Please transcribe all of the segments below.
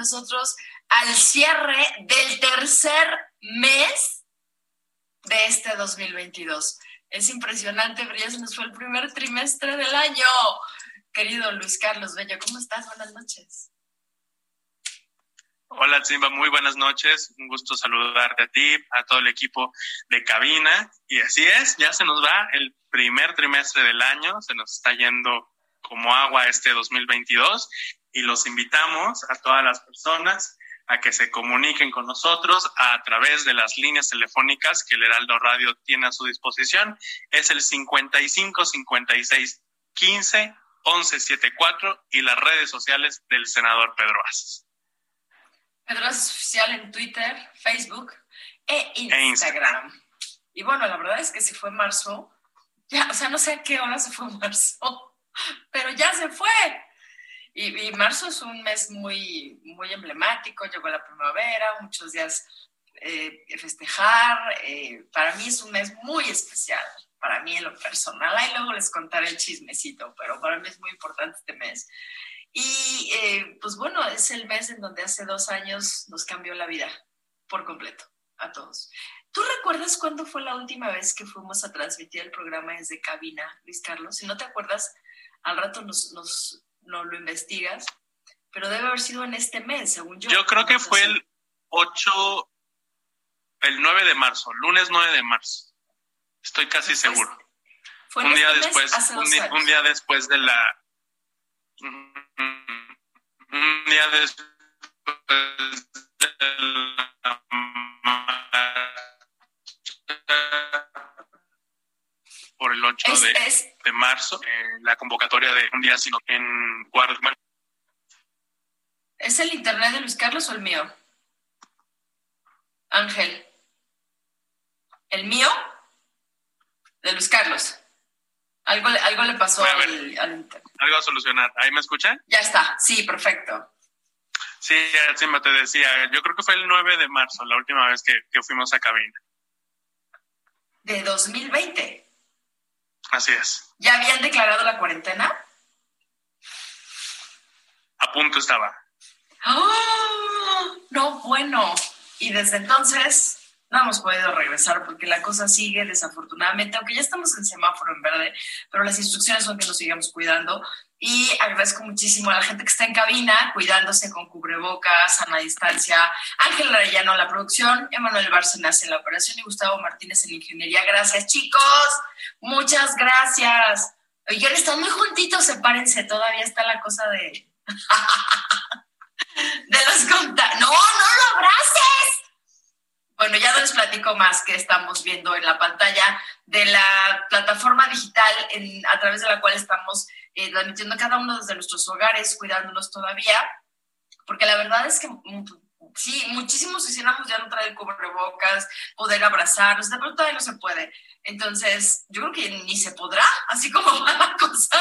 Nosotros al cierre del tercer mes de este 2022. Es impresionante, pero ya se nos fue el primer trimestre del año. Querido Luis Carlos Bello, ¿cómo estás? Buenas noches. Hola Simba, muy buenas noches. Un gusto saludarte a ti, a todo el equipo de cabina. Y así es, ya se nos va el primer trimestre del año, se nos está yendo como agua este 2022 y los invitamos a todas las personas a que se comuniquen con nosotros a través de las líneas telefónicas que el Heraldo Radio tiene a su disposición. Es el 55 56 15 11 74 y las redes sociales del senador Pedro Aces. Pedro Aces Oficial en Twitter, Facebook e Instagram. Instagram. Y bueno, la verdad es que si fue marzo, ya, o sea, no sé a qué hora se fue marzo, pero ya se fue. Y, y marzo es un mes muy, muy emblemático, llegó la primavera, muchos días eh, festejar. eh, para mí es un mes muy especial, para mí en lo personal. Ahí luego les contaré el chismecito, pero para mí es muy importante este mes. Y eh, pues bueno, es el mes en donde hace dos años nos cambió la vida por completo a todos. ¿Tú recuerdas cuándo fue la última vez que fuimos a transmitir el programa desde cabina, Luis Carlos? Si no te acuerdas, al rato nos, nos, nos lo investigas, pero debe haber sido en este mes, según yo. Yo creo que Entonces, fue el 8, el 9 de marzo, lunes 9 de marzo. Estoy casi Después- seguro. fue Un día este después, un día, un día después de la un día después de la por el 8 Es, de, es, de marzo, eh, la convocatoria de un día sino en bueno, ¿Es el internet de Luis Carlos o el mío? Ángel. ¿El mío? De Luis Carlos. Algo, le- algo le pasó Voy a ver. al, al internet. algo a solucionar. ¿Ahí me escuchan? Ya está, sí, perfecto. Sí, encima te decía, yo creo que fue el 9 de marzo, la última vez que, que fuimos a cabina. De 2020. Así es. ¿Ya habían declarado la cuarentena? a punto estaba. ¡Ah! No, bueno. Y desde entonces no hemos podido regresar porque la cosa sigue desafortunadamente, aunque ya estamos en semáforo en verde, pero las instrucciones son que nos sigamos cuidando. Y agradezco muchísimo a la gente que está en cabina, cuidándose con cubrebocas, sana distancia. Ángel Arellano en la producción, Emanuel Bárcenas en la operación y Gustavo Martínez en ingeniería. Gracias, chicos. Muchas gracias. Oigan, están muy juntitos, sepárense. Todavía está la cosa de. de los conta. ¡No, no lo abraces! Bueno, ya les platico más que estamos viendo en la pantalla de la plataforma digital a través de la cual estamos eh, transmitiendo cada uno desde nuestros hogares, cuidándonos todavía, porque la verdad es que mm, sí, muchísimos quisiéramos ya no traer cubrebocas, poder abrazarnos, de pronto todavía no se puede. Entonces, yo creo que ni se podrá, así como va la cosa,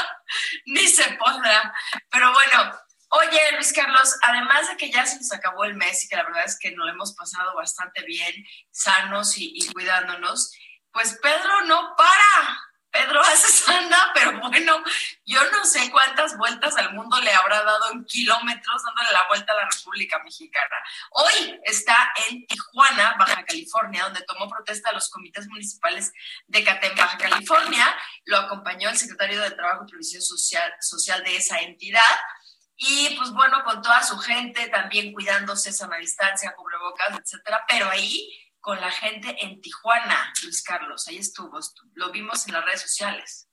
ni se podrá. Pero bueno, Oye, Luis Carlos, además de que ya se nos acabó el mes y que la verdad es que nos lo hemos pasado bastante bien, sanos y, cuidándonos, pues Pedro no para. Pedro hace anda, pero bueno, yo no sé cuántas vueltas al mundo le habrá dado en kilómetros dándole la vuelta a la República Mexicana. Hoy está en Tijuana, Baja California, donde tomó protesta a los comités municipales de Catén, Baja California. Lo acompañó el secretario de Trabajo y Previsión Social, Social de esa entidad. Y pues bueno, con toda su gente, también cuidándose sana distancia, cubrebocas, etcétera, pero ahí con la gente en Tijuana, Luis Carlos, ahí estuvo, lo vimos en las redes sociales.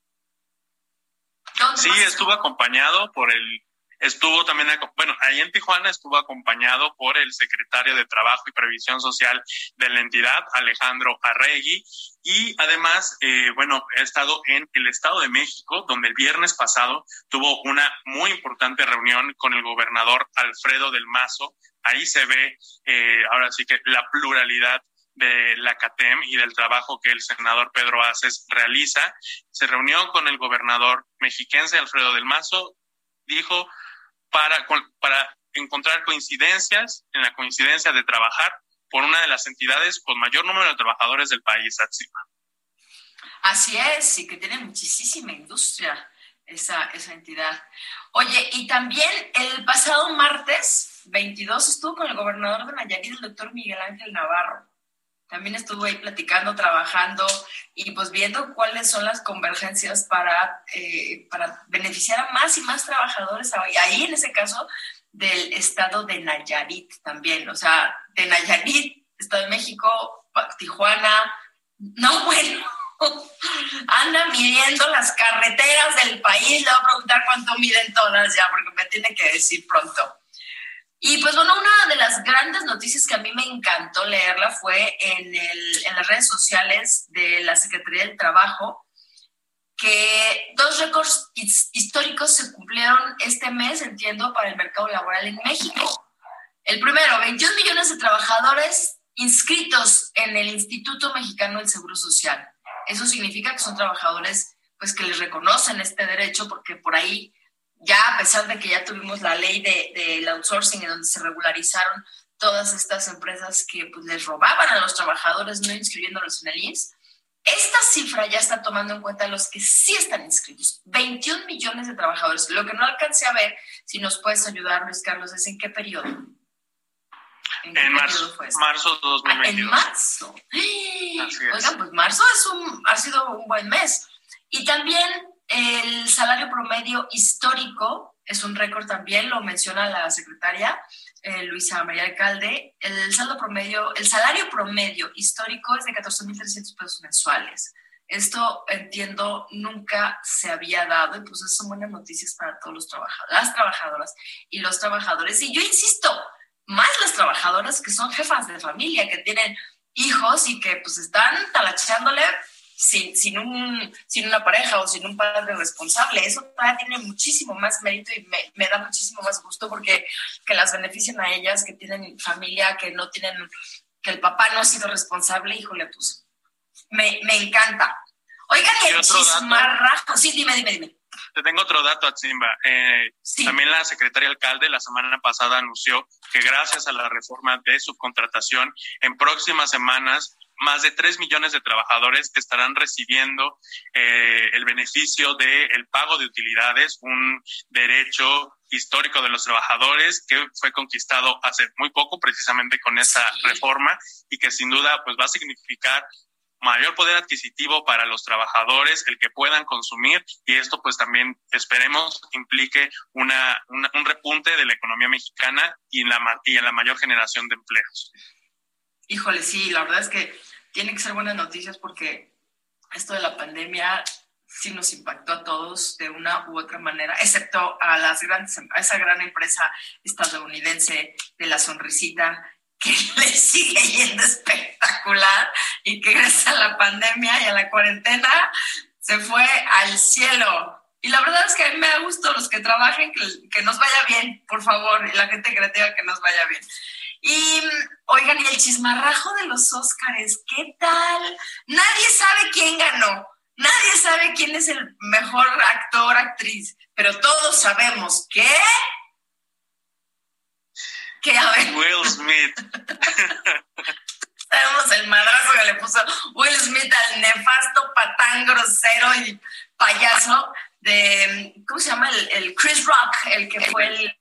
Sí, estuvo acompañado por el, estuvo también, bueno, ahí en Tijuana estuvo acompañado por el secretario de Trabajo y Previsión Social de la entidad, Alejandro Arregui, y además, eh, bueno, he estado en el Estado de México, donde el viernes pasado tuvo una muy importante reunión con el gobernador Alfredo del Mazo. Ahí se ve, eh, ahora sí que la pluralidad de la CATEM y del trabajo que el senador Pedro Aces realiza. Se reunió con el gobernador mexiquense Alfredo del Mazo, dijo para, para encontrar coincidencias, en la coincidencia de trabajar por una de las entidades con mayor número de trabajadores del país, Atsima. Así es, y que tiene muchísima industria esa, esa entidad. Oye, y también el pasado martes 22 estuvo con el gobernador de Nayarit, el doctor Miguel Ángel Navarro también estuve ahí platicando, trabajando y pues viendo cuáles son las convergencias para, eh, para beneficiar a más y más trabajadores, ahí en ese caso del estado de Nayarit también, o sea, de Nayarit, Estado de México, Tijuana, no bueno, anda midiendo las carreteras del país, le voy a preguntar cuánto miden todas ya, porque me tiene que decir pronto. Y pues bueno, una de las grandes noticias que a mí me encantó leerla fue en, el, en las redes sociales de la Secretaría del Trabajo, que dos récords históricos se cumplieron este mes, entiendo, para el mercado laboral en México. El primero, 21 millones de trabajadores inscritos en el Instituto Mexicano del Seguro Social. Eso significa que son trabajadores pues que les reconocen este derecho porque por ahí ya a pesar de que ya tuvimos la ley del de, outsourcing en donde se regularizaron todas estas empresas que pues, les robaban a los trabajadores no inscribiéndolos en el INS, esta cifra ya está tomando en cuenta los que sí están inscritos, 21 millones de trabajadores. Lo que no alcancé a ver, si nos puedes ayudar, Luis Carlos, es en qué periodo. ¿En, marzo, fue marzo de 2022. Ah, en marzo. Oigan, pues marzo es un, ha sido un buen mes. Y también el salario promedio histórico es un récord también, lo menciona la secretaria eh, Luisa María Alcalde. El, saldo promedio, el salario promedio histórico es de 14.300 pesos mensuales. Esto, entiendo, nunca se había dado y pues eso son buenas noticias para todos los trabajadores, las trabajadoras y los trabajadores. Y yo insisto, más las trabajadoras que son jefas de familia, que tienen hijos y que pues están talachándole sin, sin, un, sin una pareja o sin un padre responsable. Eso todavía tiene muchísimo más mérito y me, me, da muchísimo más gusto porque que las benefician a ellas, que tienen familia, que no tienen, que el papá no ha sido responsable, híjole, pues me, me encanta. Oigan, el chismarrajo. Sí, dime, dime, dime. Te tengo otro dato, Atzimba. Eh, También la secretaria alcalde la semana pasada anunció que gracias a la reforma de subcontratación, en próximas semanas más de 3 millones de trabajadores que estarán recibiendo eh, el beneficio del pago de utilidades, un derecho histórico de los trabajadores que fue conquistado hace muy poco precisamente con esta reforma y que sin duda pues va a significar mayor poder adquisitivo para los trabajadores, el que puedan consumir y esto pues también esperemos implique una, un repunte de la economía mexicana y en, la, y en la mayor generación de empleos. Híjole, sí, la verdad es que tiene que ser buenas noticias porque esto de la pandemia sí nos impactó a todos de una u otra manera, excepto a las grandes, esa gran empresa estadounidense de la sonrisita que le sigue yendo espectacular y que gracias a la pandemia y a la cuarentena se fue al cielo. Y la verdad es que a mí me da gusto los que trabajen, que, que nos vaya bien, por favor, y la gente creativa que nos vaya bien. Y oigan, y el chismarrajo de los Óscares, ¿qué tal? Nadie sabe quién ganó, nadie sabe quién es el mejor actor, actriz, pero todos sabemos que Will Smith. Sabemos el madrazo que le puso Will Smith al nefasto patán grosero y payaso de, ¿cómo se llama? El, Chris Rock, el que fue el,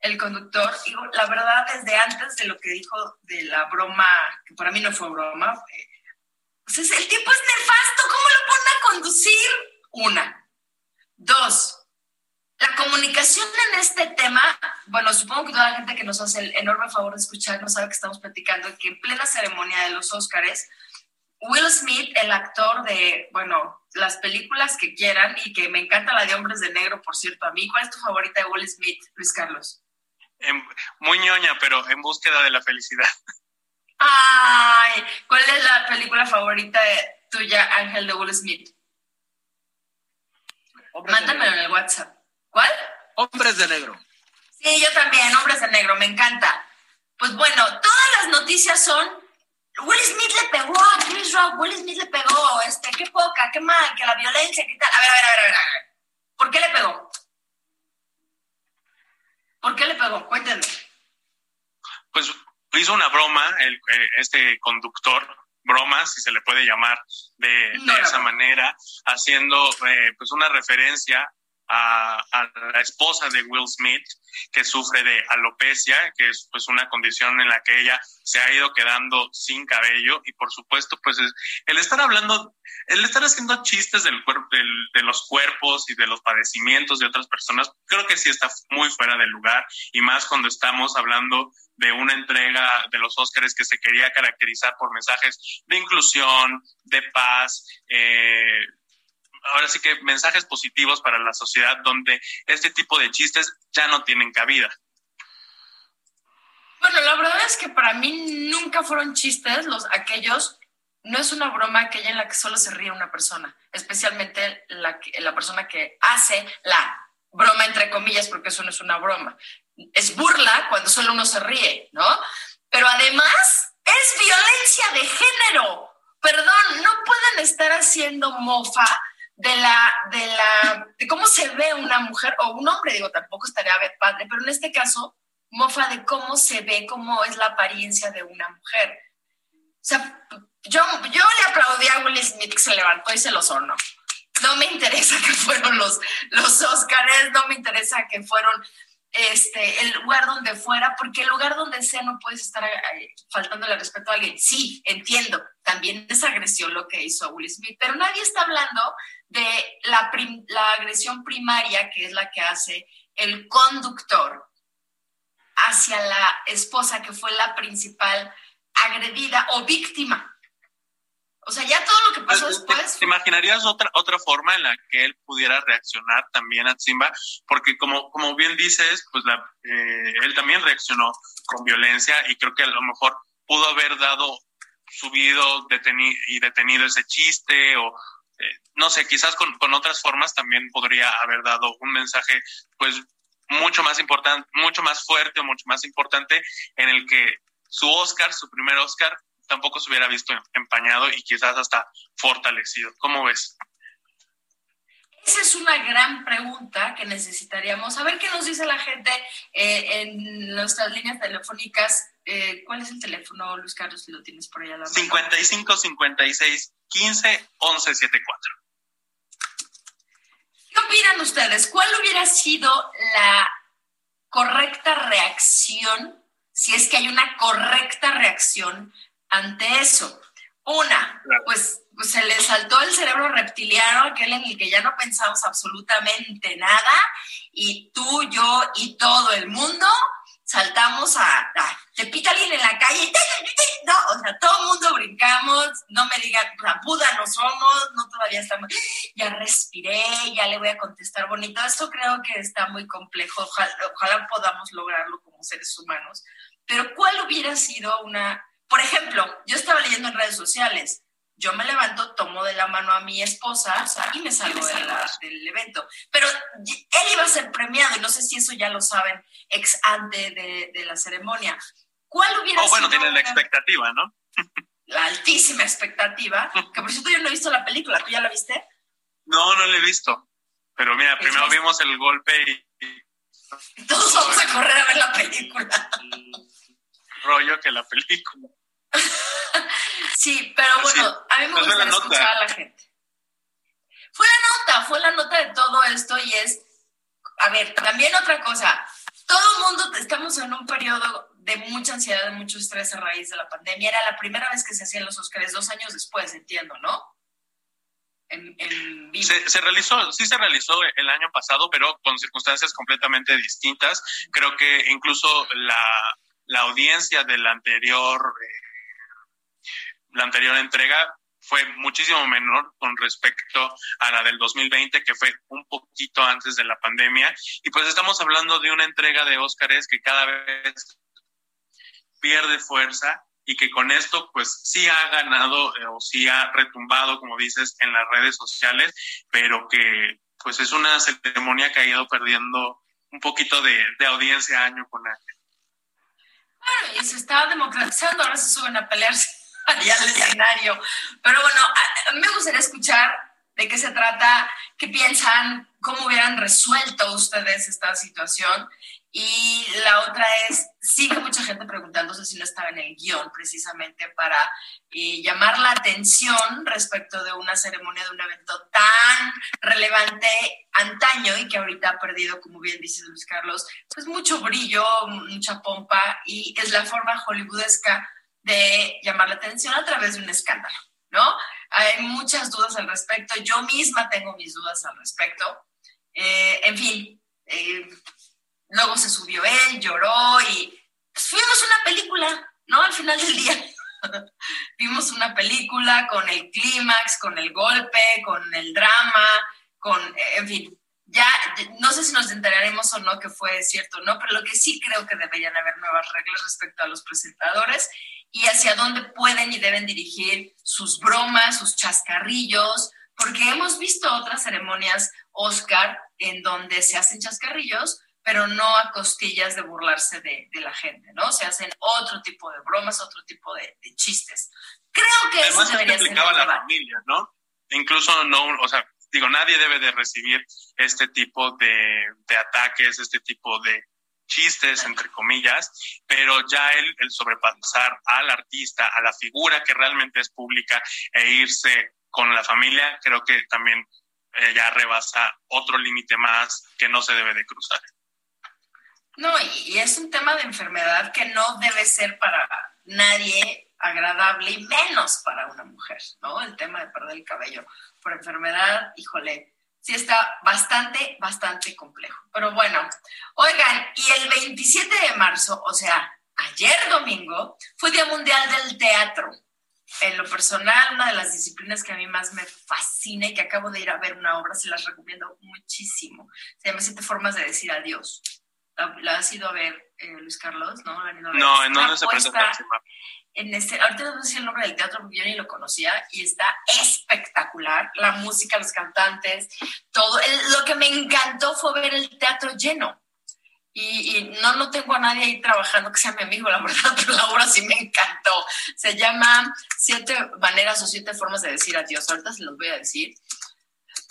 el conductor. Y la verdad, desde antes de lo que dijo de la broma, que para mí no fue broma, pues el tipo es nefasto, ¿cómo lo pone a conducir? Una. Dos, la comunicación en este tema, bueno, supongo que toda la gente que nos hace el enorme favor de escuchar no sabe que estamos platicando, que en plena ceremonia de los Óscares, Will Smith, el actor de, bueno, las películas que quieran y que me encanta la de Hombres de Negro, por cierto, a mí, ¿cuál es tu favorita de Will Smith, Luis Carlos? Muy ñoña, pero en búsqueda de la felicidad. Ay, ¿cuál es la película favorita de tuya, Ángel, de Will Smith? Mándamelo en el WhatsApp. ¿Cuál? Hombres de negro. Sí, yo también, hombres de negro, me encanta. Pues bueno, todas las noticias son Will Smith le pegó a Chris Rock, Will Smith le pegó, este, qué poca, qué mal, que la violencia, qué tal. A ver, a ver, a ver, a ver. A ver. ¿Por qué le pegó? ¿Por qué le pegó? Cuéntenme. Pues hizo una broma el, eh, este conductor, broma, si se le puede llamar de, esa manera, haciendo eh, pues una referencia a, la esposa de Will Smith, que sufre de alopecia, que es pues una condición en la que ella se ha ido quedando sin cabello. Y por supuesto pues el estar hablando, el estar haciendo chistes del, del, de los cuerpos y de los padecimientos de otras personas, creo que sí está muy fuera de lugar. Y más cuando estamos hablando de una entrega de los Óscares que se quería caracterizar por mensajes de inclusión, de paz, eh, ahora sí que mensajes positivos para la sociedad donde este tipo de chistes ya no tienen cabida. Bueno, la verdad es que para mí nunca fueron chistes los aquellos, no es una broma aquella en la que solo se ríe una persona, especialmente la, la persona que hace la broma entre comillas, porque eso no es una broma. Es burla cuando solo uno se ríe, ¿no? Pero además es violencia de género. Perdón, no pueden estar haciendo mofa de la, de la, de cómo se ve una mujer o un hombre, digo, tampoco estaría padre, pero en este caso, mofa de cómo se ve, cómo es la apariencia de una mujer. O sea, yo, yo le aplaudí a Will Smith que se levantó y se los hornó. No me interesa que fueron los, los Oscars, no me interesa que fueron este, el lugar donde fuera, porque el lugar donde sea no puedes estar eh, faltándole respeto a alguien. Sí, entiendo, también es agresión lo que hizo Will Smith, pero nadie está hablando de la, la agresión primaria, que es la que hace el conductor hacia la esposa, que fue la principal agredida o víctima. O sea, ya todo lo que pasó después. ¿Te, imaginarías otra, otra forma en la que él pudiera reaccionar también a Simba? Porque como, como bien dices, pues la, eh, él también reaccionó con violencia y creo que a lo mejor pudo haber dado subido detenido, y detenido ese chiste o, no sé, quizás con, con, otras formas también podría haber dado un mensaje, pues, mucho más importante, mucho más fuerte mucho más importante en el que su Oscar, su primer Oscar, tampoco se hubiera visto empañado y quizás hasta fortalecido. ¿Cómo ves? Esa es una gran pregunta que necesitaríamos. A ver qué nos dice la gente eh, en nuestras líneas telefónicas eh, ¿cuál es el teléfono, Luis Carlos, si lo tienes por allá a la mano? 55 56 15 11 74. ¿Qué opinan ustedes? ¿Cuál hubiera sido la correcta reacción, si es que hay una correcta reacción ante eso? Una, Claro. pues, pues se le saltó el cerebro reptiliano, aquel en el que ya no pensamos absolutamente nada, y tú, yo y todo el mundo saltamos a, a- te pica alguien en la calle, no, o sea, todo el mundo brincamos, no me digan, sea, Buda no somos, no todavía estamos, ya respiré, ya le voy a contestar bonito. Esto creo que está muy complejo, ojalá, ojalá podamos lograrlo como seres humanos. Pero ¿cuál hubiera sido una, por ejemplo, yo estaba leyendo en redes sociales, yo me levanto, tomo de la mano a mi esposa o sea, y me salgo de la- del evento. Pero él iba a ser premiado y no sé si eso ya lo saben ex ante de, de la ceremonia. ¿Cuál hubiera O bueno, sido tienes la expectativa, ¿no? la altísima expectativa? Que por cierto yo no he visto la película, ¿tú ya la viste? No, no lo he visto. Pero mira, primero vimos el golpe y, y Todos vamos a correr a ver la película. el rollo que la película. Sí, pero Pues sí. bueno, a mí me Pues nota. escuchar a la gente. Fue la nota, fue la nota de todo esto y es, a ver, también otra cosa, todo el mundo estamos en un periodo de mucha ansiedad, de mucho estrés a raíz de la pandemia. Era la primera vez que se hacían los Óscares, dos años después, entiendo, ¿no? En, en vivo. Se, se realizó, sí se realizó el año pasado, pero con circunstancias completamente distintas. Creo que incluso la, la audiencia de la anterior, eh, la anterior entrega fue muchísimo menor con respecto a la del 2020, que fue un poquito antes de la pandemia. Y pues estamos hablando de una entrega de Óscares que cada vez pierde fuerza y que con esto pues sí ha ganado eh, o sí ha retumbado, como dices, en las redes sociales, pero que pues es una ceremonia que ha ido perdiendo un poquito de, de audiencia año con año. Claro, y se está democratizando, ahora se suben a pelearse allá al escenario. Pero bueno, a- a mí me gustaría escuchar de qué se trata, qué piensan, cómo hubieran resuelto ustedes esta situación. Y la otra es, sigue mucha gente preguntándose si no estaba en el guion precisamente para eh, llamar la atención respecto de una ceremonia, de un evento tan relevante antaño y que ahorita ha perdido, como bien dice Luis Carlos, pues mucho brillo, mucha pompa y es la forma hollywoodesca de llamar la atención a través de un escándalo, ¿no? Hay muchas dudas al respecto, yo misma tengo mis dudas al respecto. Eh, en fin, eh, luego se subió él, lloró y pues, fuimos una película, ¿no? Al final del día. Vimos una película con el clímax, con el golpe, con el drama, con, eh, en fin, ya no sé si nos enteraremos o no que fue cierto o no, pero lo que sí creo que deberían haber nuevas reglas respecto a los presentadores y hacia dónde pueden y deben dirigir sus bromas, sus chascarrillos, porque hemos visto otras ceremonias Oscar en donde se hacen chascarrillos, pero no a costillas de burlarse de, de la gente, ¿no? Se hacen otro tipo de bromas, otro tipo de, de chistes. Creo que Además, eso debería ser implicaba el a la familia, ¿no? Incluso no, o sea, digo, nadie debe de recibir este tipo de, de ataques, este tipo de chistes, entre comillas, pero ya el, el sobrepasar al artista, a la figura que realmente es pública e irse con la familia, creo que también eh, ya rebasa otro límite más que no se debe de cruzar. No, y, y es un tema de enfermedad que no debe ser para nadie agradable y menos para una mujer, ¿no? El tema de perder el cabello por enfermedad, híjole, sí está bastante, bastante complejo. Pero bueno, oigan, y el 27 de marzo, o sea, ayer domingo, fue Día Mundial del Teatro. En lo personal, una de las disciplinas que a mí más me fascina y que acabo de ir a ver una obra, se las recomiendo muchísimo. Se llama Siete Formas de Decir Adiós. La, la has ido a ver, eh, Luis Carlos, ¿no? ¿La han ido a ver? No, ¿en dónde se presenta? En este, ahorita no sé si el nombre del teatro yo ni lo conocía y está espectacular. La música, los cantantes, todo. Lo que me encantó fue ver el teatro lleno. Y, y no, no tengo a nadie ahí trabajando que sea mi amigo, la verdad, pero la obra sí me encantó. Se llama Siete maneras o siete formas de decir adiós. Ahorita se los voy a decir.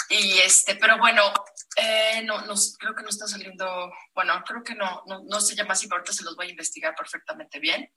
Y este, pero bueno, eh, no, no, creo que no está saliendo, bueno, creo que no, no, no se llama así, pero ahorita se los voy a investigar perfectamente bien.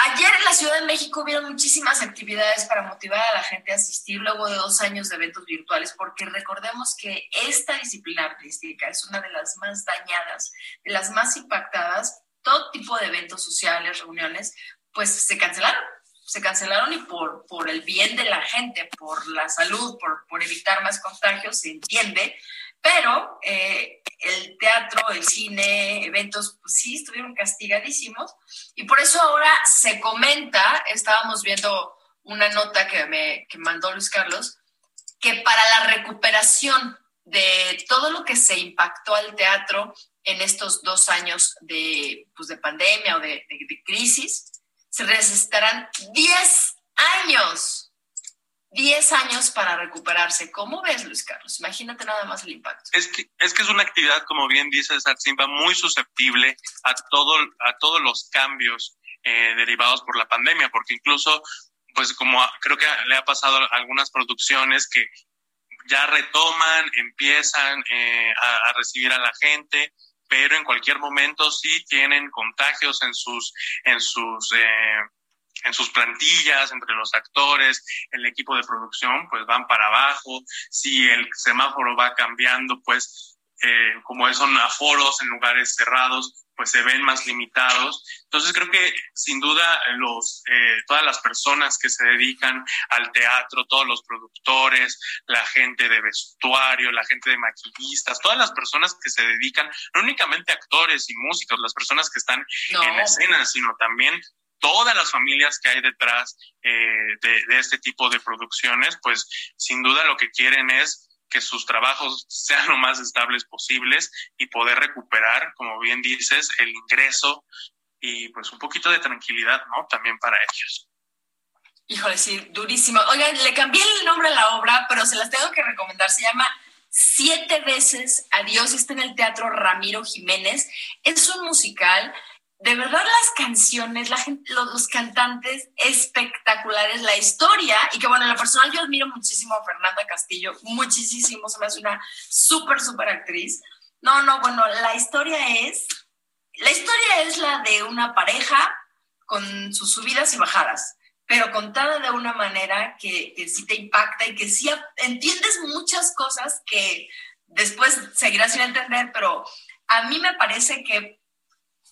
Ayer en la Ciudad de México hubieron muchísimas actividades para motivar a la gente a asistir luego de dos años de eventos virtuales, porque recordemos que esta disciplina artística es una de las más dañadas, de las más impactadas. Todo tipo de eventos sociales, reuniones, pues se cancelaron se cancelaron y por, por el bien de la gente, por la salud, por, por evitar más contagios, se entiende, pero eh, el teatro, el cine, eventos, pues sí estuvieron castigadísimos y por eso ahora se comenta, estábamos viendo una nota que me que mandó Luis Carlos, que para la recuperación de todo lo que se impactó al teatro en estos dos años de, pues de pandemia o de, de crisis, se necesitarán 10 años. 10 años para recuperarse. ¿Cómo ves, Luis Carlos? Imagínate nada más el impacto. Es que es, que es una actividad, como bien dice Simba, muy susceptible a, todo, a todos los cambios eh, derivados por la pandemia, porque incluso, pues como creo que le ha pasado a algunas producciones que ya retoman, empiezan eh, a, a recibir a la gente, pero en cualquier momento sí tienen contagios en sus, en sus, eh, en sus plantillas, entre los actores, el equipo de producción, pues van para abajo. Si el semáforo va cambiando, pues eh, como son aforos en lugares cerrados, pues se ven más limitados. Entonces creo que sin duda los, eh, todas las personas que se dedican al teatro, todos los productores, la gente de vestuario, la gente de maquillistas, todas las personas que se dedican, no únicamente actores y músicos, las personas que están en escena, sino también todas las familias que hay detrás eh, de, de este tipo de producciones, pues sin duda lo que quieren es que sus trabajos sean lo más estables posibles y poder recuperar, como bien dices, el ingreso y pues un poquito de tranquilidad, ¿no? También para ellos. Híjole, sí, durísimo. Oigan, le cambié el nombre a la obra, pero se las tengo que recomendar. Se llama Siete veces Adiós. Está en el Teatro Ramiro Jiménez. Es un musical de verdad las canciones, la gente, los, cantantes espectaculares, la historia, y que bueno, en lo personal yo admiro muchísimo a Fernanda Castillo, muchísimo, se me hace una súper, súper actriz. No, no, bueno, la historia es, la historia es la de una pareja con sus subidas y bajadas, pero contada de una manera que, que sí te impacta y que sí entiendes muchas cosas que después seguirás sin entender, pero a mí me parece que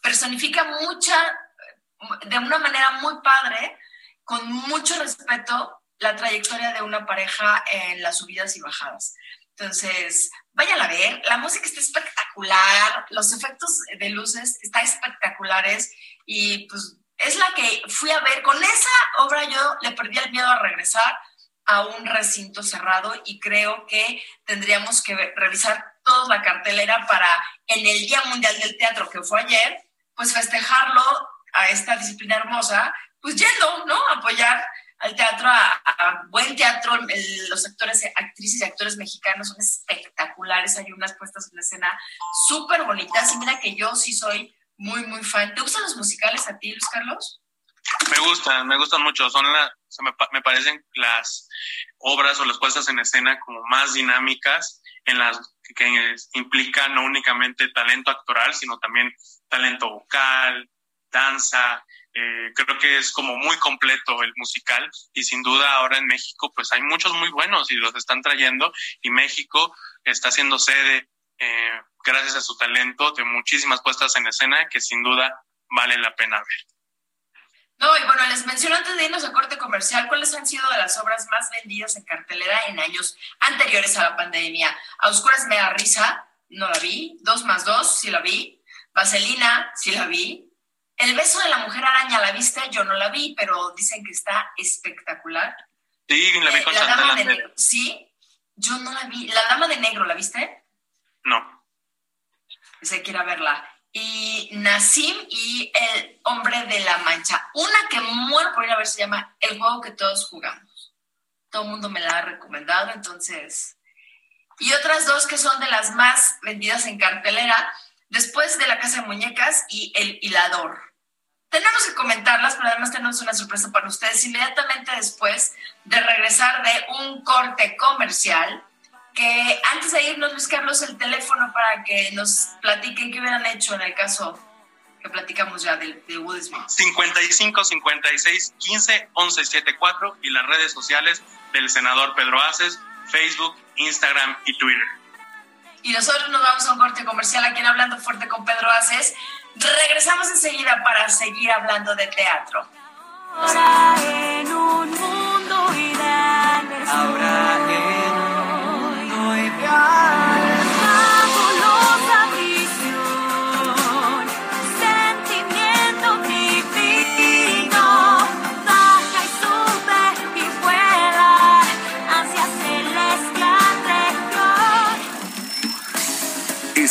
personifica mucha, de una manera muy padre, con mucho respeto, la trayectoria de una pareja en las subidas y bajadas. Entonces, vayan a ver, la música está espectacular, los efectos de luces están espectaculares y pues es la que fui a ver. Con esa obra yo le perdí el miedo a regresar a un recinto cerrado y creo que tendríamos que revisar toda la cartelera para en el Día Mundial del Teatro que fue ayer, pues festejarlo a esta disciplina hermosa, pues yendo, ¿no? Apoyar al teatro, a, buen teatro. los actores, actrices y actores mexicanos son espectaculares. Hay unas puestas en escena súper bonitas. Y mira que yo sí soy muy, muy fan. ¿Te gustan los musicales a ti, Luis Carlos? Me gustan, me gustan mucho. Son la, me, me, parecen las obras o las puestas en escena como más dinámicas, en las que implican no únicamente talento actoral, sino también talento vocal, danza. Eh, creo que es como muy completo el musical y sin duda ahora en México pues hay muchos muy buenos y los están trayendo y México está siendo sede eh, gracias a su talento de muchísimas puestas en escena que sin duda vale la pena ver. No, y bueno, les menciono antes de irnos a corte comercial cuáles han sido de las obras más vendidas en cartelera en años anteriores a la pandemia. A Oscuras me da risa, no la vi. Dos más dos, sí la vi. Vaselina, sí la vi. El beso de la mujer araña, ¿la viste? Yo no la vi, pero dicen que está espectacular. Sí, la vi eh, con la dama de negro. Sí, yo no la vi. ¿La dama de negro la viste? No. Pensé que ir a verla y Nassim y El Hombre de la Mancha. Una que muero por ir a ver se llama El juego que todos jugamos. Todo el mundo me la ha recomendado, entonces. Y otras dos que son de las más vendidas en cartelera, después de La Casa de Muñecas y El Hilador. Tenemos que comentarlas, pero además tenemos una sorpresa para ustedes. Inmediatamente después de regresar de un corte comercial, que antes de irnos, Luis Carlos, el teléfono para que nos platiquen qué hubieran hecho en el caso que platicamos ya de, de Will Smith. 55 56 15 11 74 y las redes sociales del senador Pedro Aces, Facebook, Instagram y Twitter. Y nosotros nos vamos a un corte comercial aquí en Hablando Fuerte con Pedro Aces. Regresamos enseguida para seguir hablando de teatro. Ahora en un mundo ideal. Ahora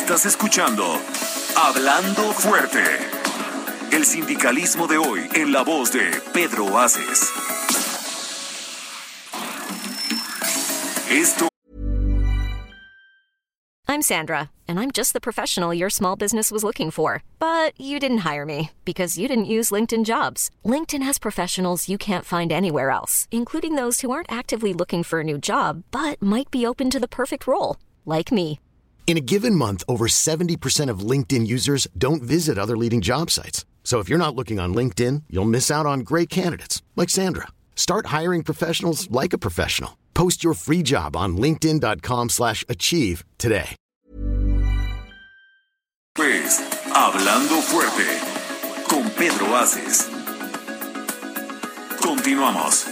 Estás escuchando Hablando Fuerte. El sindicalismo de hoy en la voz de Pedro Aces. Esto I'm Sandra, and I'm just the professional your small business was looking for. But you didn't hire me because you didn't use LinkedIn jobs. LinkedIn has professionals you can't find anywhere else, including those who aren't actively looking for a new job but might be open to the perfect role, like me. In a given month, over 70% of LinkedIn users don't visit other leading job sites. So if you're not looking on LinkedIn, you'll miss out on great candidates like Sandra. Start hiring professionals like a professional. Post your free job on linkedin.com/achieve today. es Hablando Fuerte con Pedro Aces. Continuamos.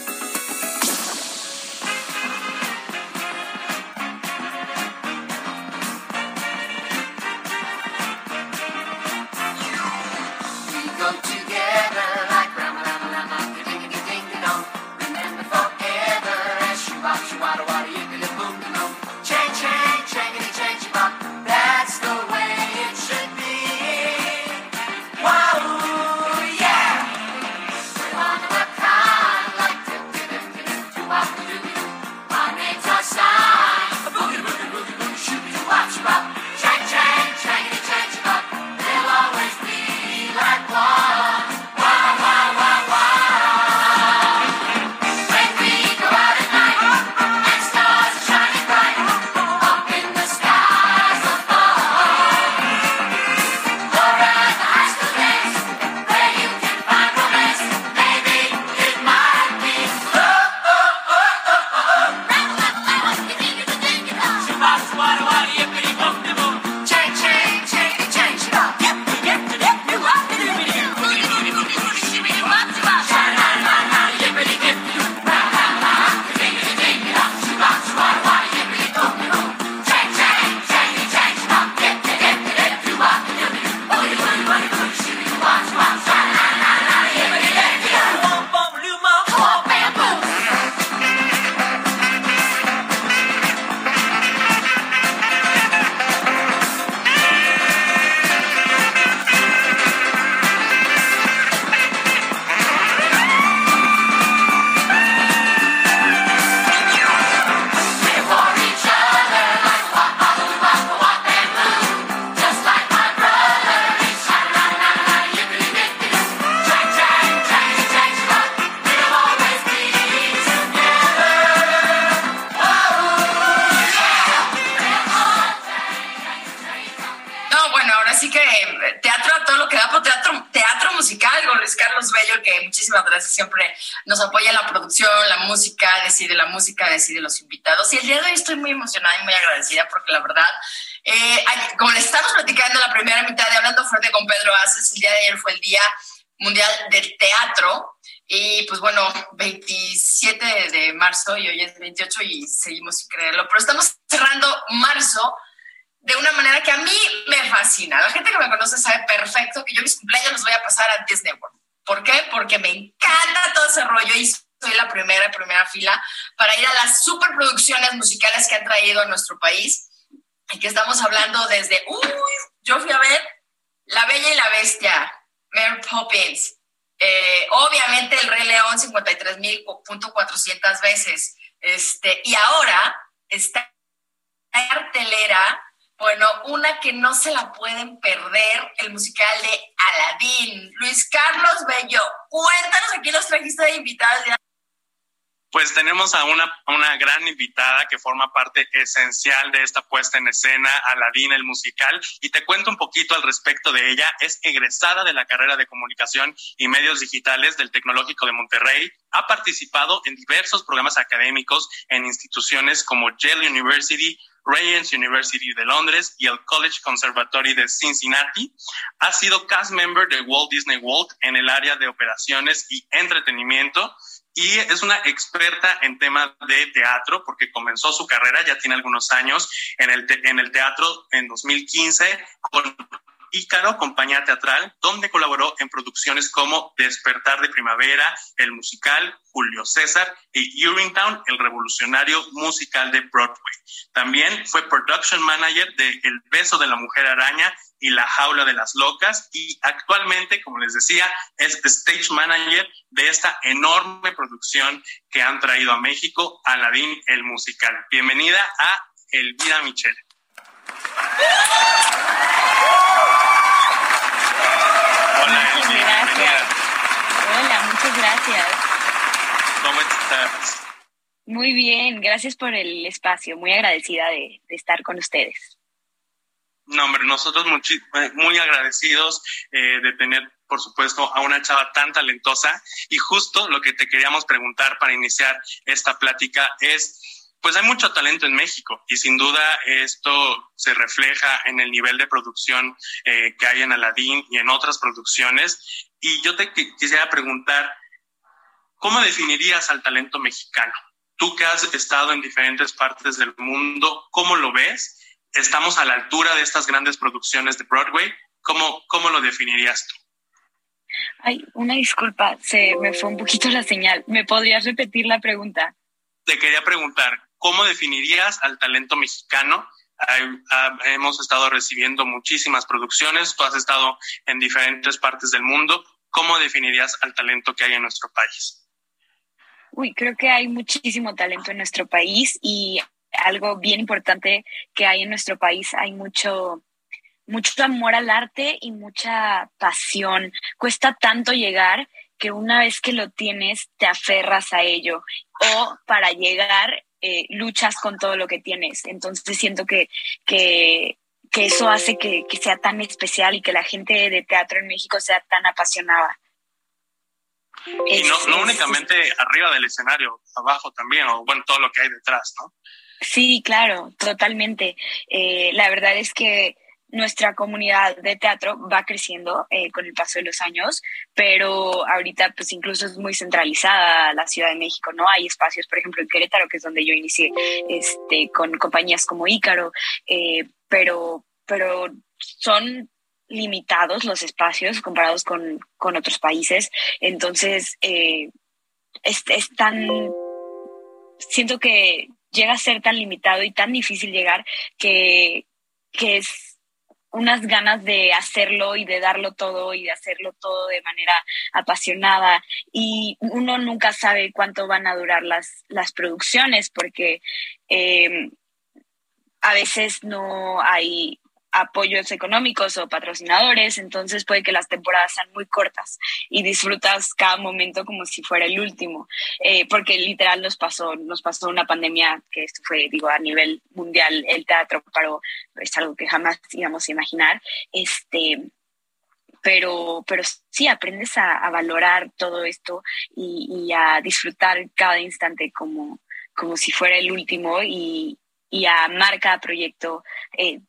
Música, decide los invitados. Y el día de hoy estoy muy emocionada y muy agradecida porque la verdad, eh, como le estamos platicando la primera mitad de Hablando Fuerte con Pedro Aces, el día de ayer fue el Día Mundial del Teatro. Y pues bueno, 27 de marzo y hoy es 28 y seguimos sin creerlo, pero estamos cerrando marzo de una manera que a mí me fascina. La gente que me conoce sabe perfecto que yo mis cumpleaños los voy a pasar a Disney World. ¿Por qué? Porque me encanta todo ese rollo y soy la primera, primera fila para ir a las superproducciones musicales que han traído a nuestro país y que estamos hablando desde, uy, yo fui a ver La Bella y la Bestia, Mary Poppins, eh, obviamente El Rey León 53.400 veces, este, y ahora está en cartelera bueno, una que no se la pueden perder, el musical de Aladdin. Luis Carlos Bello, cuéntanos aquí los trajiste de invitados. Pues tenemos a una, una gran invitada que forma parte esencial de esta puesta en escena, Aladín, el musical, y te cuento un poquito al respecto de ella. Es egresada de la carrera de comunicación y medios digitales del Tecnológico de Monterrey. Ha participado en diversos programas académicos en instituciones como Yale University, Regents University de Londres y el College Conservatory de Cincinnati. Ha sido cast member de Walt Disney World en el área de operaciones y entretenimiento y es una experta en temas de teatro porque comenzó su carrera, ya tiene algunos años en el, en el teatro en 2015 con Ícaro, compañía teatral, donde colaboró en producciones como Despertar de Primavera, el musical Julio César y Urinetown, el revolucionario musical de Broadway. También fue production manager de El beso de la mujer araña y La jaula de las locas y actualmente, como les decía, es stage manager de esta enorme producción que han traído a México, Aladdin el musical. Bienvenida a Elvira Michelle. Hola, Muchas Elvira, gracias. bienvenida. Hola, muchas gracias. ¿Cómo estás? Muy bien, gracias por el espacio. Muy agradecida de, de estar con ustedes. No, hombre, nosotros eh, muy agradecidos eh, de tener, por supuesto, a una chava tan talentosa. Y justo lo que te queríamos preguntar para iniciar esta plática es, pues hay mucho talento en México y sin duda esto se refleja en el nivel de producción eh, que hay en Aladdin y en otras producciones. Y yo te qui- quisiera preguntar, ¿cómo definirías al talento mexicano? Tú que has estado en diferentes partes del mundo, ¿cómo lo ves? Estamos a la altura de estas grandes producciones de Broadway. ¿Cómo, cómo lo definirías tú? Ay, una disculpa, se me fue un poquito la señal. ¿Me podrías repetir la pregunta? Te quería preguntar, ¿cómo definirías al talento mexicano? Hemos estado recibiendo muchísimas producciones, tú has estado en diferentes partes del mundo. ¿Cómo definirías al talento que hay en nuestro país? Uy, creo que hay muchísimo talento en nuestro país y algo bien importante que hay en nuestro país, hay mucho, mucho amor al arte y mucha pasión. Cuesta tanto llegar que una vez que lo tienes, te aferras a ello. O para llegar, eh, luchas con todo lo que tienes. Entonces siento que, que, que eso hace que, que sea tan especial y que la gente de teatro en México sea tan apasionada. Y no, no es- únicamente arriba del escenario, abajo también, o bueno, todo lo que hay detrás, ¿no? Sí, claro, totalmente. Eh, la verdad es que nuestra comunidad de teatro va creciendo eh, con el paso de los años, pero ahorita pues incluso es muy centralizada la Ciudad de México, ¿no? Hay espacios, por ejemplo, en Querétaro, que es donde yo inicié, este, con compañías como Ícaro, eh, pero, pero son limitados los espacios comparados con, con otros países. Entonces, es, es tan siento que llega a ser tan limitado y tan difícil llegar que, que es unas ganas de hacerlo y de darlo todo y de hacerlo todo de manera apasionada. Y uno nunca sabe cuánto van a durar las, las producciones porque eh, a veces no hay apoyos económicos o patrocinadores, entonces puede que las temporadas sean muy cortas y disfrutas cada momento como si fuera el último, eh, porque literal nos pasó, nos pasó una pandemia que esto fue, digo, a nivel mundial, el teatro paró, es algo que jamás íbamos a imaginar, este, pero, pero sí aprendes a, a valorar todo esto y, y, a disfrutar cada instante como, como si fuera el último y, y a amar cada proyecto. Eh,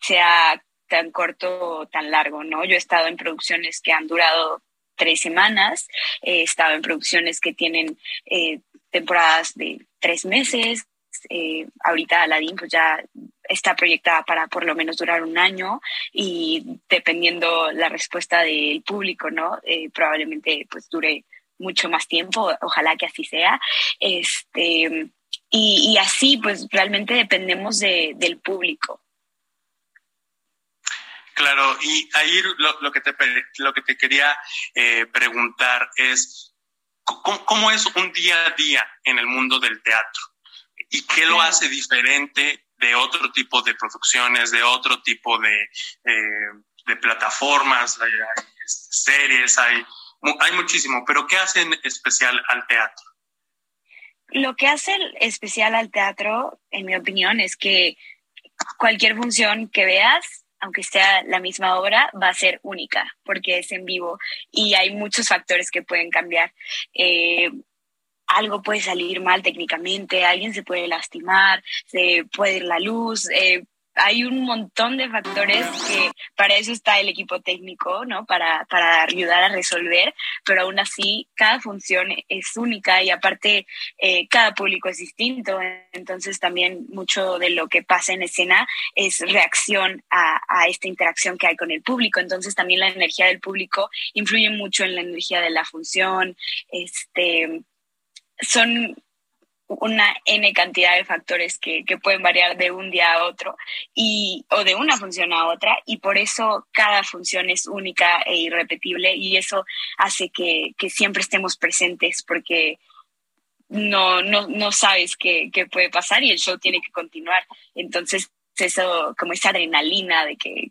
sea tan corto o tan largo, ¿no? Yo he estado en producciones que han durado tres semanas, he estado en producciones que tienen eh, temporadas de tres meses, eh, ahorita Aladdin pues ya está proyectada para por lo menos durar un año y dependiendo la respuesta del público, ¿no? Eh, probablemente pues dure mucho más tiempo, ojalá que así sea. Este, y, así pues realmente dependemos de, del público. Claro, y ahí lo, lo, que, te, lo que te quería eh, preguntar es, ¿cómo, ¿cómo, es un día a día en el mundo del teatro? ¿Y qué lo hace diferente de otro tipo de producciones, de otro tipo de, eh, de plataformas, hay, hay series, hay, hay muchísimo, pero ¿qué hace en especial al teatro? lo que hace especial al teatro, en mi opinión, es que cualquier función que veas, aunque sea la misma obra, va a ser única porque es en vivo y hay muchos factores que pueden cambiar. Eh, algo puede salir mal técnicamente, alguien se puede lastimar, se puede ir la luz, eh, hay un montón de factores que para eso está el equipo técnico, ¿no? Para, para ayudar a resolver, pero aún así cada función es única y aparte eh, cada público es distinto, entonces también mucho de lo que pasa en escena es reacción a, a esta interacción que hay con el público, entonces también la energía del público influye mucho en la energía de la función, este son una N cantidad de factores que, que, pueden variar de un día a otro y, o de una función a otra y por eso cada función es única e irrepetible y eso hace que, que siempre estemos presentes porque no, no, no sabes qué, qué puede pasar y el show tiene que continuar. Entonces, eso, como esa adrenalina de que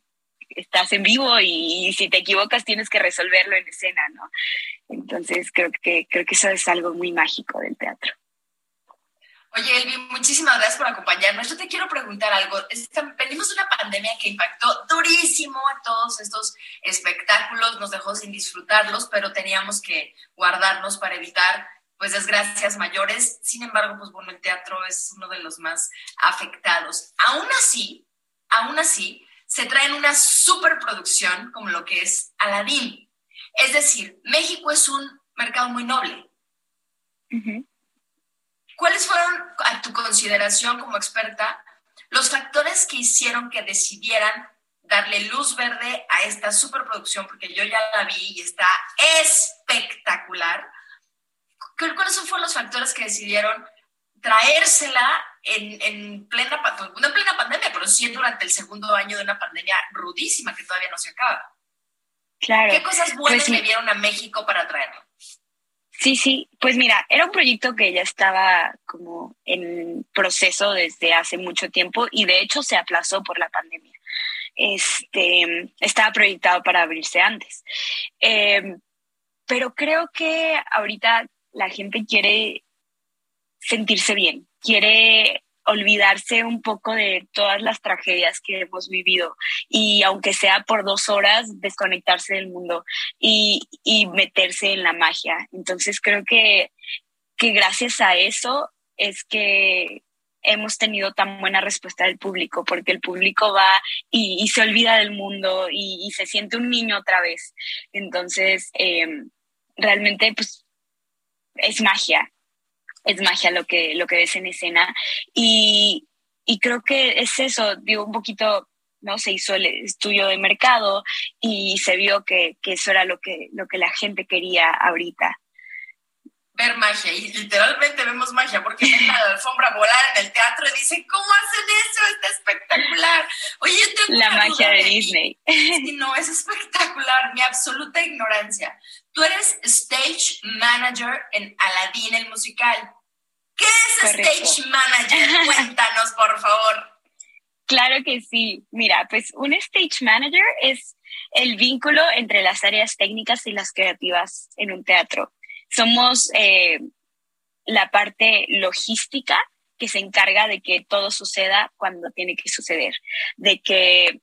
estás en vivo y, y si te equivocas tienes que resolverlo en escena, ¿no? Entonces, creo que, creo que eso es algo muy mágico del teatro. Oye, Elvi, muchísimas gracias por acompañarnos. Yo te quiero preguntar algo. venimos de una pandemia que impactó durísimo a todos estos espectáculos, nos dejó sin disfrutarlos, pero teníamos que guardarnos para evitar pues desgracias mayores. Sin embargo, pues bueno, el teatro es uno de los más afectados. Aún así, aún así, se traen una superproducción como lo que es Aladdin. Es decir, México es un mercado muy noble. ¿Cuáles fueron, a tu consideración como experta, los factores que hicieron que decidieran darle luz verde a esta superproducción? Porque yo ya la vi y está espectacular. ¿Cuáles fueron los factores que decidieron traérsela en, en, plena, no en plena pandemia, pero sí durante el segundo año de una pandemia rudísima que todavía no se acaba? Claro. ¿Qué cosas buenas pues, le dieron a México para traerlo? Sí, sí, pues mira, era un proyecto que ya estaba como en proceso desde hace mucho tiempo y de hecho se aplazó por la pandemia. Este, estaba proyectado para abrirse antes. Eh, pero creo que ahorita la gente quiere sentirse bien, quiere olvidarse un poco de todas las tragedias que hemos vivido y aunque sea por dos horas, desconectarse del mundo y, y meterse en la magia. Entonces creo que, que gracias a eso es que hemos tenido tan buena respuesta del público, porque el público va y, se olvida del mundo y, se siente un niño otra vez. Entonces, eh, realmente, pues, es magia es magia lo que, lo que ves en escena. Y, y creo que es eso, digo, un poquito, ¿no? Se hizo el estudio de mercado y se vio que, que eso era lo que, lo que la gente quería ahorita ver magia y literalmente vemos magia porque ven la alfombra volar en el teatro y dicen, ¿cómo hacen eso? Está espectacular. Oye, yo tengo La magia de Disney. Sí, no, es espectacular, mi absoluta ignorancia. Tú eres stage manager en Aladdin, el musical. ¿Qué es Correcto. stage manager? Cuéntanos, por favor. Claro que sí. Mira, pues un stage manager es el vínculo entre las áreas técnicas y las creativas en un teatro somos eh, la parte logística que se encarga de que todo suceda cuando tiene que suceder, de que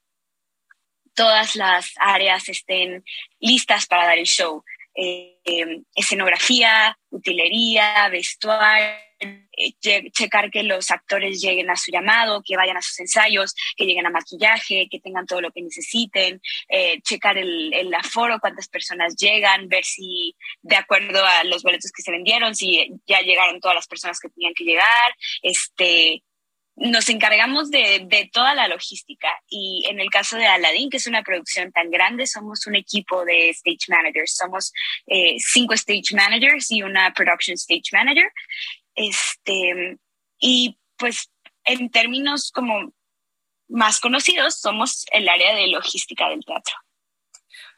todas las áreas estén listas para dar el show. Eh, escenografía, utilería, vestuario, eh, checar que los actores lleguen a su llamado, que vayan a sus ensayos, que lleguen a maquillaje, que tengan todo lo que necesiten, eh, checar el, el, aforo, cuántas personas llegan, ver si de acuerdo a los boletos que se vendieron, si ya llegaron todas las personas que tenían que llegar, este, nos encargamos de, de, toda la logística y en el caso de Aladdin, que es una producción tan grande, somos un equipo de stage managers, somos eh, cinco stage managers y una production stage manager. Este, y pues en términos como más conocidos, somos el área de logística del teatro.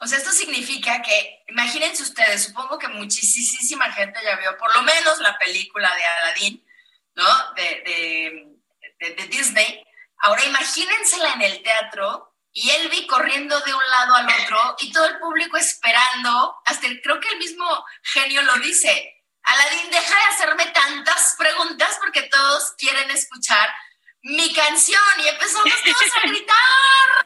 O sea, esto significa que, imagínense ustedes, supongo que muchísima gente ya vio por lo menos la película de Aladdin, ¿no? De, de, Disney. Ahora imagínensela en el teatro y Elvi corriendo de un lado al otro y todo el público esperando, hasta creo que el mismo genio lo dice, Aladín, deja de hacerme tantas preguntas porque todos quieren escuchar mi canción y empezamos todos a gritar.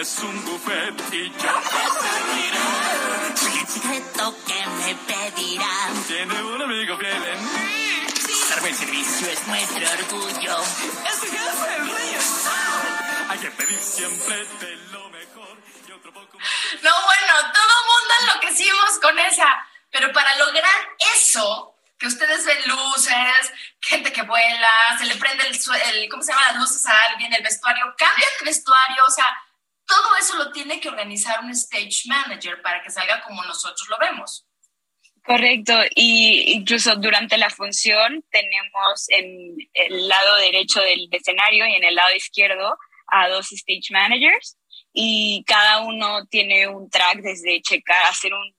Es un buffet y yo El secreto que me pedirán. tiene un amigo fiel en mí. Dar buen servicio es nuestro orgullo. Es mi jefe, el rey. Hay que pedir siempre de lo mejor y otro poco más. No, bueno, todo mundo enloquecimos con esa. Pero para lograr eso, que ustedes ven luces, gente que vuela, se le prende el, el ¿cómo se llama? Las luces a alguien, el vestuario, cambia el vestuario, o sea, todo eso lo tiene que organizar un stage manager para que salga como nosotros lo vemos. Correcto, y incluso durante la función tenemos en el lado derecho del escenario y en el lado izquierdo a dos stage managers y cada uno tiene un track desde checar, hacer un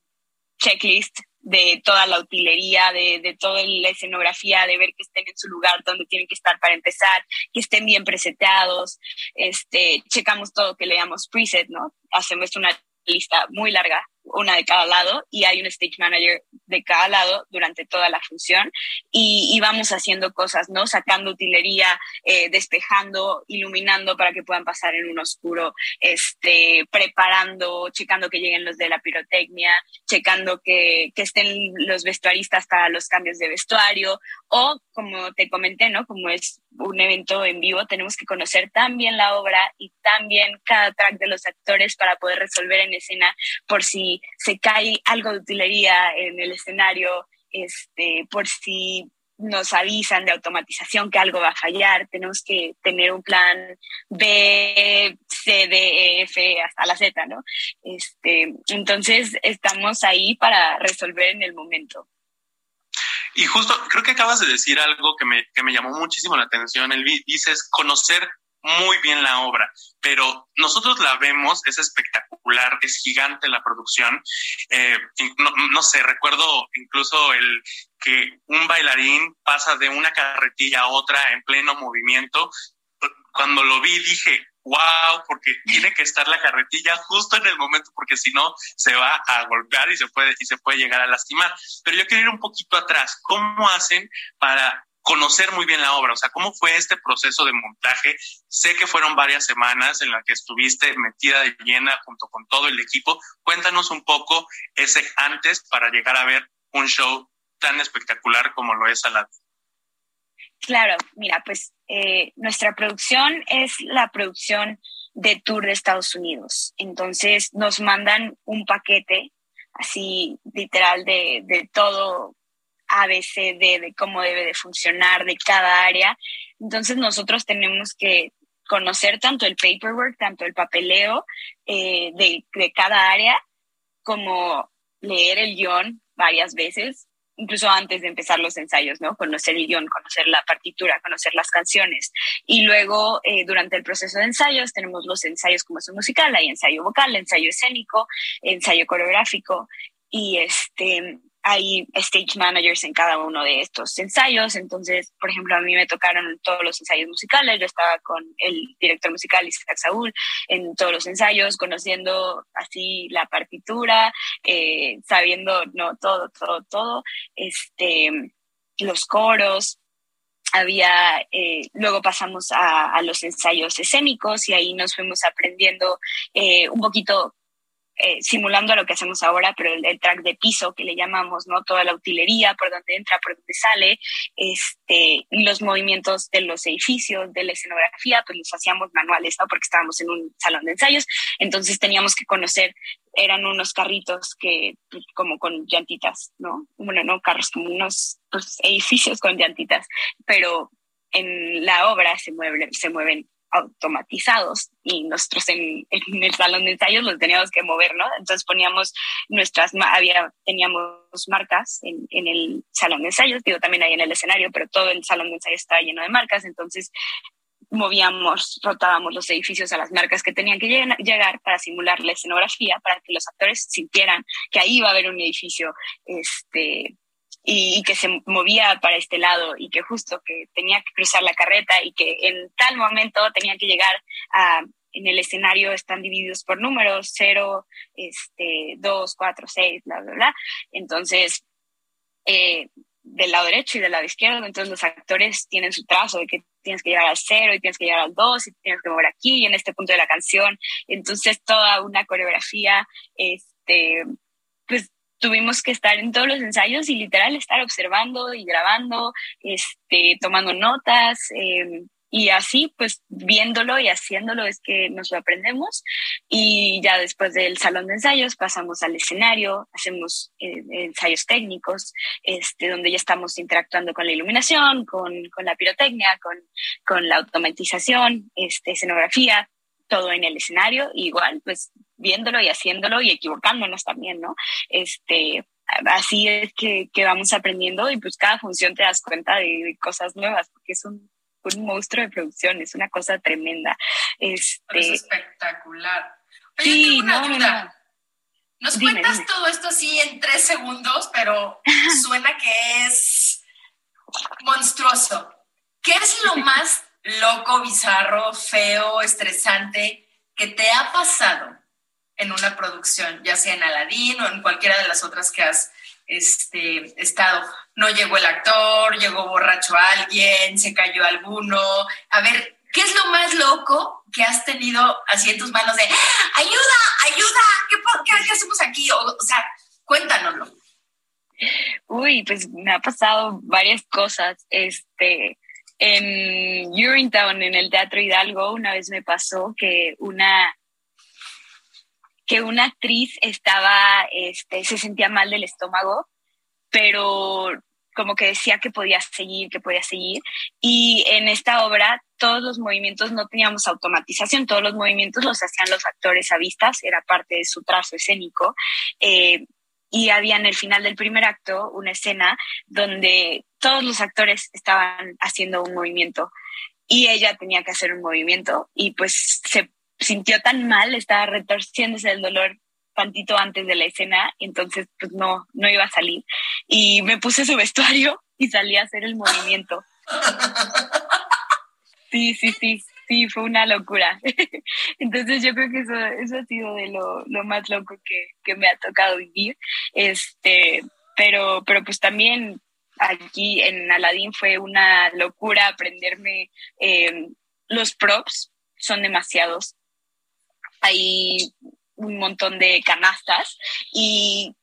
checklist de toda la utilería, de, de toda la escenografía, de ver que estén en su lugar donde tienen que estar para empezar, que estén bien preseteados, este, checamos todo que le damos preset, ¿no? Hacemos una lista muy larga, una de cada lado, y hay un stage manager de cada lado durante toda la función, y, y vamos haciendo cosas, ¿no? Sacando utilería, eh, despejando, iluminando para que puedan pasar en un oscuro, este, preparando, checando que lleguen los de la pirotecnia, checando que, que estén los vestuaristas para los cambios de vestuario, o como te comenté, ¿no? Como es un evento en vivo, tenemos que conocer tan bien la obra y tan bien cada track de los actores para poder resolver en escena por si se cae algo de utilería en el escenario, este, por si nos avisan de automatización que algo va a fallar, tenemos que tener un plan B, C, D, E, F hasta la Z, ¿no? Este, entonces estamos ahí para resolver en el momento. Y justo creo que acabas de decir algo que me, que me llamó muchísimo la atención. Elvi. dices conocer muy bien la obra, pero nosotros la vemos, es espectacular, es gigante la producción. Eh, no, no sé, recuerdo incluso el que un bailarín pasa de una carretilla a otra en pleno movimiento. Cuando lo vi dije, wow, porque tiene que estar la carretilla justo en el momento, porque si no se va a golpear y se puede, y se puede llegar a lastimar. Pero yo quiero ir un poquito atrás. ¿Cómo hacen para conocer muy bien la obra? O sea, ¿cómo fue este proceso de montaje? Sé que fueron varias semanas en las que estuviste metida de llena junto con todo el equipo. Cuéntanos un poco ese antes para llegar a ver un show tan espectacular como lo es Aladdin. Claro, mira, pues eh, nuestra producción es la producción de tour de Estados Unidos. Entonces nos mandan un paquete así literal de, de todo ABCD, de cómo debe de funcionar de cada área. Entonces nosotros tenemos que conocer tanto el paperwork, tanto el papeleo eh, de, de cada área, como leer el guion varias veces, incluso antes de empezar los ensayos, ¿no? Conocer el guion, conocer la partitura, conocer las canciones. Y luego, eh, durante el proceso de ensayos, tenemos los ensayos como es un musical, hay ensayo vocal, ensayo escénico, ensayo coreográfico, y este, hay stage managers en cada uno de estos ensayos. Entonces, por ejemplo, a mí me tocaron todos los ensayos musicales. Yo estaba con el director musical Isaac Saúl en todos los ensayos, conociendo así la partitura, eh, sabiendo no todo, todo, todo. Este, los coros. Había, eh, luego pasamos a, a, los ensayos escénicos y ahí nos fuimos aprendiendo eh, un poquito eh, simulando lo que hacemos ahora, pero el, track de piso que le llamamos, ¿no? Toda la utilería, por donde entra, por donde sale, este, los movimientos de los edificios, de la escenografía, pues los hacíamos manuales, ¿no? Porque estábamos en un salón de ensayos, entonces teníamos que conocer, eran unos carritos que, pues, como con llantitas, ¿no? Bueno, no carros, como unos pues, edificios con llantitas, pero en la obra se mueven, se mueven automatizados y nosotros en, el salón de ensayos los teníamos que mover, ¿no? Entonces poníamos nuestras, había, teníamos marcas en, en el salón de ensayos, digo también ahí en el escenario, pero todo el salón de ensayos estaba lleno de marcas, entonces movíamos, rotábamos los edificios a las marcas que tenían que llegar para simular la escenografía, para que los actores sintieran que ahí iba a haber un edificio, este, y, y, que se movía para este lado y que justo que tenía que cruzar la carreta y que en tal momento tenía que llegar a en el escenario están divididos por números, 0, este, 2, 4, 6, bla, bla, bla. Entonces, eh, del lado derecho y del lado izquierdo, entonces los actores tienen su trazo de que tienes que llegar al cero y tienes que llegar al dos y tienes que mover aquí y en este punto de la canción. Entonces, toda una coreografía, este, pues tuvimos que estar en todos los ensayos y literal estar observando y grabando, este, tomando notas, eh, y así, pues viéndolo y haciéndolo es que nos lo aprendemos. Y ya después del salón de ensayos pasamos al escenario, hacemos eh, ensayos técnicos, este, donde ya estamos interactuando con la iluminación, con, con la pirotecnia, con, con la automatización, este, escenografía, todo en el escenario, igual, pues viéndolo y haciéndolo y equivocándonos también, ¿no? Este, así es que, que vamos aprendiendo y pues cada función te das cuenta de, de cosas nuevas, porque es un un monstruo de producción, es una cosa tremenda. Este... Es espectacular. Oye, Sí, tengo una no, duda. no. Nos Dime, cuentas dime. todo esto así en tres segundos, pero suena que es monstruoso. ¿Qué es lo más loco, bizarro, feo, estresante que te ha pasado en una producción, ya sea en Aladdin o en cualquiera de las otras que has este, estado? No llegó el actor, llegó borracho alguien, se cayó alguno. A ver, ¿qué es lo más loco que has tenido así en tus manos de ayuda, ayuda, ¿qué, qué- qué hacemos aquí? O, o sea, cuéntanoslo. Uy, pues me ha pasado varias cosas. Este, en Urinetown, en el Teatro Hidalgo, una vez me pasó que una que una actriz estaba, este, se sentía mal del estómago, pero como que decía que podía seguir, que podía seguir. Y en esta obra todos los movimientos no teníamos automatización, todos los movimientos los hacían los actores a vistas, era parte de su trazo escénico. Eh, y había en el final del primer acto una escena donde todos los actores estaban haciendo un movimiento y ella tenía que hacer un movimiento y pues se sintió tan mal, estaba retorciéndose del dolor tantito antes de la escena, entonces pues no, no iba a salir. Y me puse su vestuario y salí a hacer el movimiento. Sí, sí, sí, sí, fue una locura. Entonces yo creo que eso, eso ha sido de lo, lo más loco que, que me ha tocado vivir. Este, pero, pero pues también aquí en Aladdin fue una locura aprenderme eh, los props, son demasiados. Hay un montón de canastas y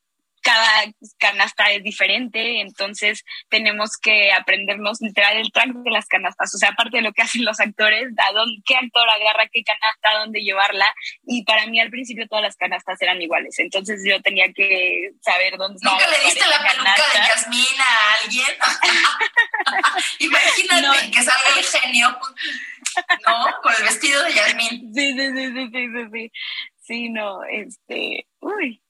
cada canasta es diferente, entonces tenemos que aprendernos literal el track de las canastas, o sea, aparte de lo que hacen los actores, a dónde, qué actor agarra qué canasta, dónde llevarla, y para mí al principio todas las canastas eran iguales, entonces yo tenía que saber dónde estaba ¿Nunca le diste la peluca de. Yasmín a alguien? Imagínate No. que salga el genio, ¿no? Con el vestido de Yasmín. Sí, sí, sí, sí, sí, sí, sí. Sí, no, este, uy,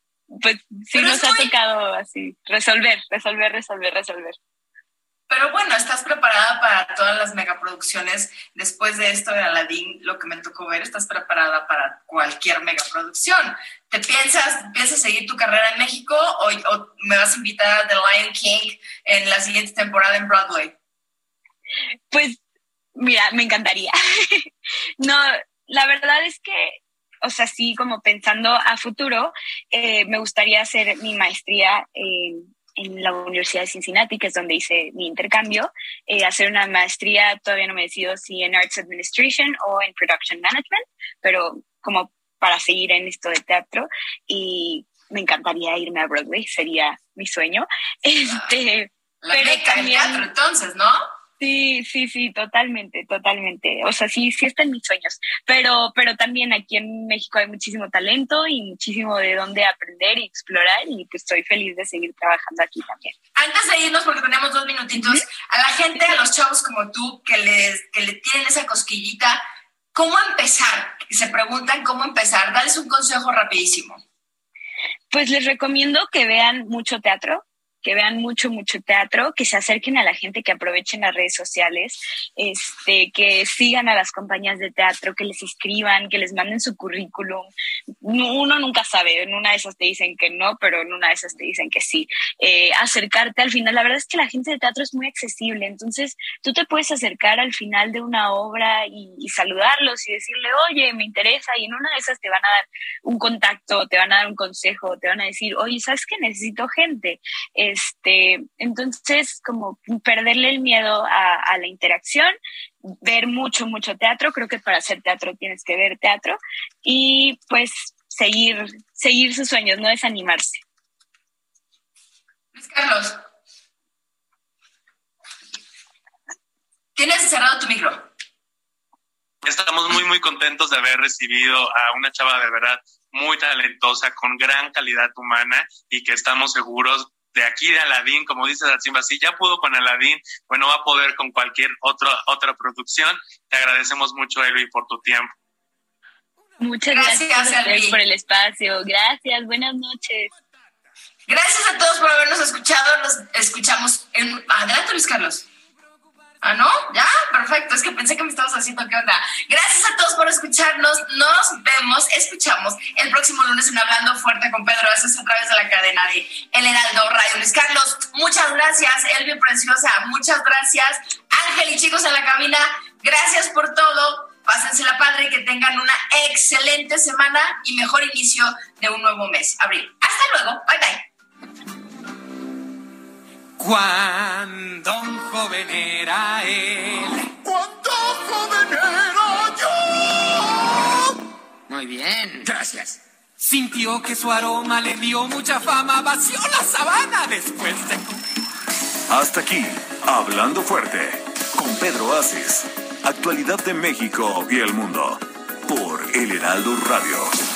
pues sí Pero nos ha muy- tocado así, resolver, resolver, resolver, resolver. Pero bueno, estás preparada para todas las megaproducciones. Después de esto de Aladdin, lo que me tocó ver, estás preparada para cualquier megaproducción. ¿Te piensas, piensas seguir tu carrera en México o, o me vas a invitar a The Lion King en la siguiente temporada en Broadway? Pues, mira, me encantaría. no, la verdad es que, o sea, sí, como pensando a futuro, eh, me gustaría hacer mi maestría en, en la Universidad de Cincinnati, que es donde hice mi intercambio, eh, hacer una maestría, todavía no me decido si en Arts Administration o en Production Management, pero como para seguir en esto de teatro y me encantaría irme a Broadway, sería mi sueño. Este, La Pero meca también- teatro, entonces, ¿no? Sí, sí, sí, totalmente, totalmente. O sea, sí, sí está en mis sueños. Pero, pero también aquí en México hay muchísimo talento y muchísimo de dónde aprender y explorar y pues estoy feliz de seguir trabajando aquí también. Antes de irnos, porque tenemos dos minutitos, a la gente, a los chavos como tú, que, les, que le tienen esa cosquillita, ¿cómo empezar? Se preguntan cómo empezar. Dales un consejo rapidísimo. Pues les recomiendo que vean mucho teatro, que vean mucho, mucho teatro, que se acerquen a la gente, que aprovechen las redes sociales, este, que sigan a las compañías de teatro, que les escriban, que les manden su currículum. Uno nunca sabe, en una de esas te dicen que no, pero en una de esas te dicen que sí. Eh, acercarte al final, la verdad es que la gente de teatro es muy accesible, entonces tú te puedes acercar al final de una obra y, y saludarlos y decirle, oye, me interesa, y en una de esas te van a dar un contacto, te van a dar un consejo, te van a decir, oye, ¿sabes qué? Necesito gente. Este, entonces, como perderle el miedo a, a la interacción, ver mucho, mucho teatro. Creo que para hacer teatro tienes que ver teatro y pues seguir, seguir sus sueños, no desanimarse. Luis Carlos. Tienes cerrado tu micro. Estamos muy, muy contentos de haber recibido a una chava de verdad muy talentosa, con gran calidad humana y que estamos seguros de aquí de Aladín, como dices, Simba, si ya pudo con Aladín, bueno, va a poder con cualquier otro, otra producción. Te agradecemos mucho, Elvi, por tu tiempo. Muchas gracias, Gracias, por el espacio. Gracias, buenas noches. Gracias a todos por habernos escuchado. Nos escuchamos en. Adelante, Luis Carlos. Ah, ¿no? ¿Ya? Perfecto. Es que pensé que me estabas haciendo qué onda. Gracias a todos por escucharnos. Nos vemos, escuchamos el próximo lunes en Hablando Fuerte con Pedro Aces a través de la cadena de El Heraldo Radio. Luis Carlos, muchas gracias. Elvio Preciosa, muchas gracias. Ángel y chicos en la cabina, gracias por todo. Pásensela padre y que tengan una excelente semana y mejor inicio de un nuevo mes, abril. Hasta luego. Bye bye. Cuando un joven era él. ¡Cuánto joven era yo! Muy bien. Gracias. Sintió que su aroma le dio mucha fama, vació la sabana después de Hasta aquí, Hablando Fuerte, con Pedro Aces. Actualidad de México y el mundo. Por El Heraldo Radio.